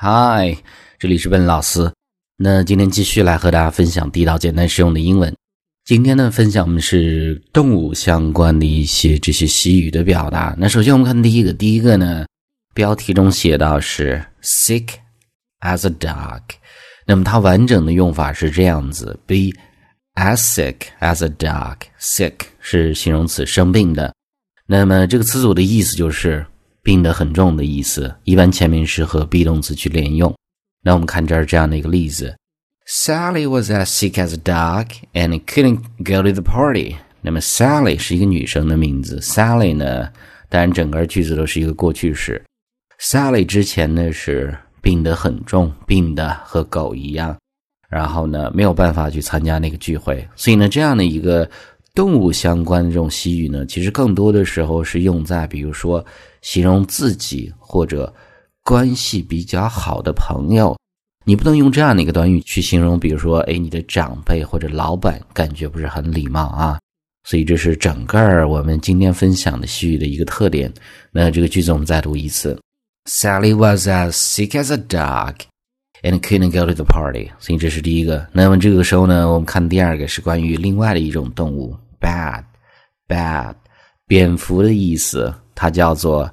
嗨，这里是温老师。那今天继续来和大家分享地道、简单、实用的英文。今天呢，分享我们是动物相关的一些这些习语的表达。那首先我们看第一个，第一个呢，标题中写到是 sick as a dog。那么它完整的用法是这样子：be as sick as a dog。sick 是形容词，生病的。那么这个词组的意思就是。病得很重的意思，一般前面是和 be 动词去连用。那我们看这儿这样的一个例子：Sally was as sick as a dog and couldn't go to the party。那么 Sally 是一个女生的名字，Sally 呢，当然整个句子都是一个过去式。Sally 之前呢是病得很重，病得和狗一样，然后呢没有办法去参加那个聚会，所以呢这样的一个。动物相关的这种习语呢，其实更多的时候是用在，比如说形容自己或者关系比较好的朋友。你不能用这样的一个短语去形容，比如说，哎，你的长辈或者老板，感觉不是很礼貌啊。所以这是整个我们今天分享的西语的一个特点。那这个句子我们再读一次：Sally was as sick as a dog and couldn't go to the party。所以这是第一个。那么这个时候呢，我们看第二个是关于另外的一种动物。bad bad 蝙蝠的意思，它叫做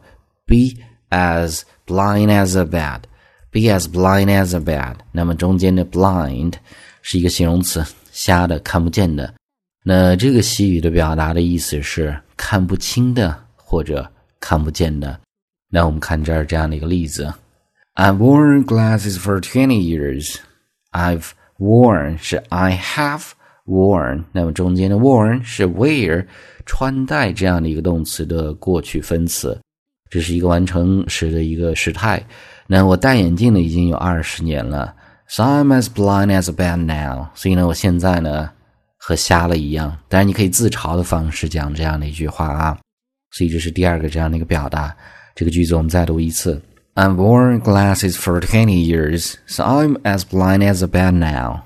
be as blind as a bat。be as blind as a bat。那么中间的 blind 是一个形容词，瞎的、看不见的。那这个习语的表达的意思是看不清的或者看不见的。那我们看这儿这样的一个例子：I've worn glasses for twenty years. I've worn 是 I have。 worn，那么中间的 worn 是 wear 穿戴这样的一个动词的过去分词，这是一个完成时的一个时态。那我戴眼镜呢已经有二十年了，so I'm as blind as a bat now。所以呢，我现在呢和瞎了一样。当然，你可以自嘲的方式讲这样的一句话啊。所以这是第二个这样的一个表达。这个句子我们再读一次：I've worn glasses for twenty years, so I'm as blind as a bat now。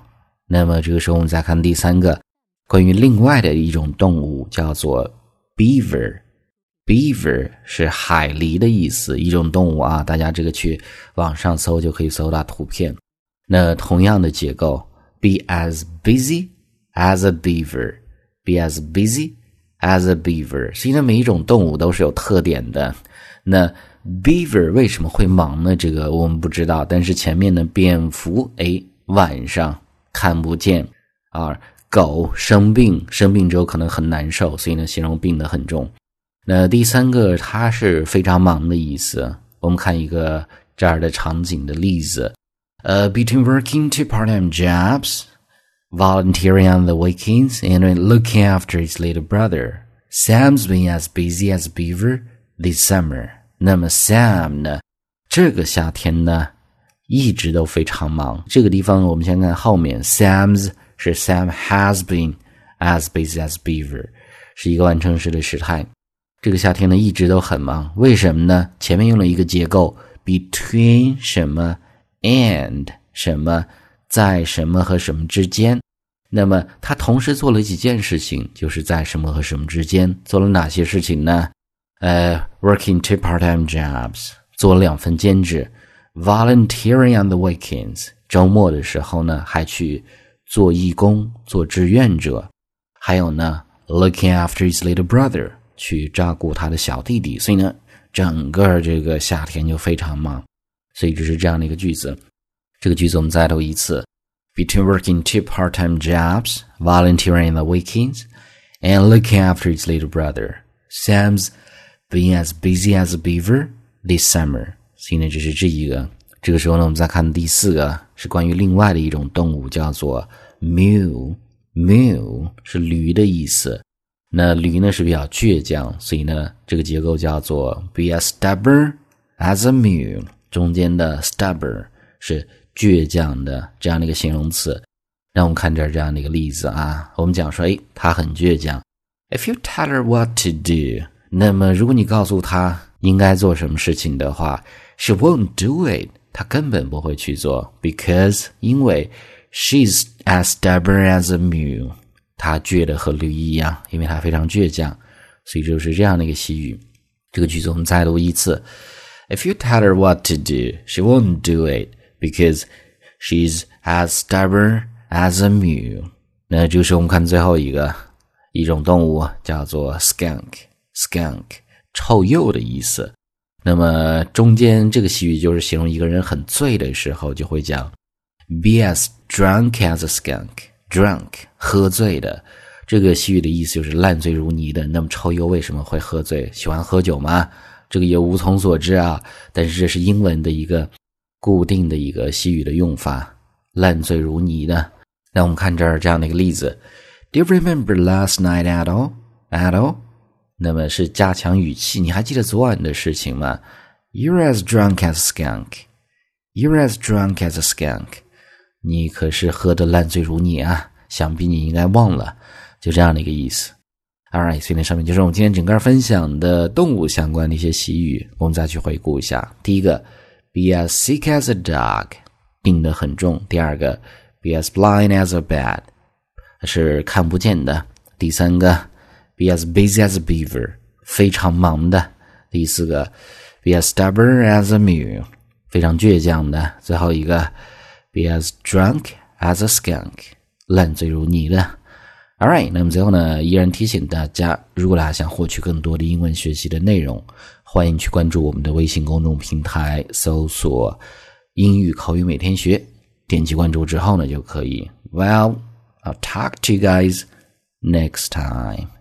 那么这个时候，我们再看第三个，关于另外的一种动物，叫做 beaver。beaver 是海狸的意思，一种动物啊，大家这个去网上搜就可以搜到图片。那同样的结构，be as busy as a beaver，be as busy as a beaver。实际上，每一种动物都是有特点的。那 beaver 为什么会忙呢？这个我们不知道。但是前面的蝙蝠，哎，晚上。看不见啊，狗生病，生病之后可能很难受，所以呢，形容病得很重。那第三个，它是非常忙的意思。我们看一个这儿的场景的例子，呃，between working two part-time jobs, volunteering on the weekends, and looking after his little brother, Sam's been as busy as beaver this summer。那么 Sam 呢，这个夏天呢？一直都非常忙。这个地方我们先看后面，Sam's 是 Sam has been as busy as Beaver，是一个完成时的时态。这个夏天呢一直都很忙，为什么呢？前面用了一个结构，between 什么 and 什么，在什么和什么之间。那么他同时做了几件事情，就是在什么和什么之间做了哪些事情呢？呃，working two part-time jobs，做了两份兼职。volunteering on the weekends，周末的时候呢，还去做义工、做志愿者，还有呢，looking after his little brother，去照顾他的小弟弟。所以呢，整个这个夏天就非常忙。所以这是这样的一个句子。这个句子我们再读一次：Between working two part-time jobs, volunteering on the weekends, and looking after his little brother, Sam's been as busy as a beaver this summer. 所以呢，这是这一个。这个时候呢，我们再看第四个，是关于另外的一种动物，叫做 mule。mule 是驴的意思。那驴呢是比较倔强，所以呢，这个结构叫做 be as stubborn as a mule。中间的 stubborn 是倔强的这样的一个形容词。让我们看这儿这样的一个例子啊，我们讲说，哎，他很倔强。If you tell her what to do，那么如果你告诉他应该做什么事情的话 ，She won't do it，她根本不会去做，because 因为 she's as stubborn as a mule，她倔得和驴一样，因为她非常倔强，所以就是这样的一个习语。这个句子我们再读一次 If you tell her what to do, she won't do it because she's as stubborn as a mule。那就是我们看最后一个一种动物叫做 skunk，skunk 臭鼬的意思。 那么中间这个习语就是形容一个人很醉的时候，就会讲 be as drunk as a skunk，drunk 喝醉的。这个西语的意思就是烂醉如泥的。那么超优为什么会喝醉？喜欢喝酒吗？这个也无从所知啊。但是这是英文的一个固定的一个西语的用法，烂醉如泥的。那我们看这儿这样的一个例子：Do you remember last night at all? At all? 那么是加强语气。你还记得昨晚的事情吗？You're as drunk as a skunk. You're as drunk as a skunk. 你可是喝得烂醉如泥啊！想必你应该忘了。就这样的一个意思。All right，所以那上面就是我们今天整个分享的动物相关的一些习语，我们再去回顾一下。第一个，be as sick as a dog，病得很重；第二个，be as blind as a bat，是看不见的；第三个，be as busy as a beaver，非常忙的；第四个，be as stubborn as a mule，非常倔强的；最后一个，be as drunk as a skunk，烂醉如泥的。All right，那么最后呢，依然提醒大家，如果大家想获取更多的英文学习的内容，欢迎去关注我们的微信公众平台，搜索“英语口语每天学”，点击关注之后呢，就可以。Well，I'll talk to you guys next time.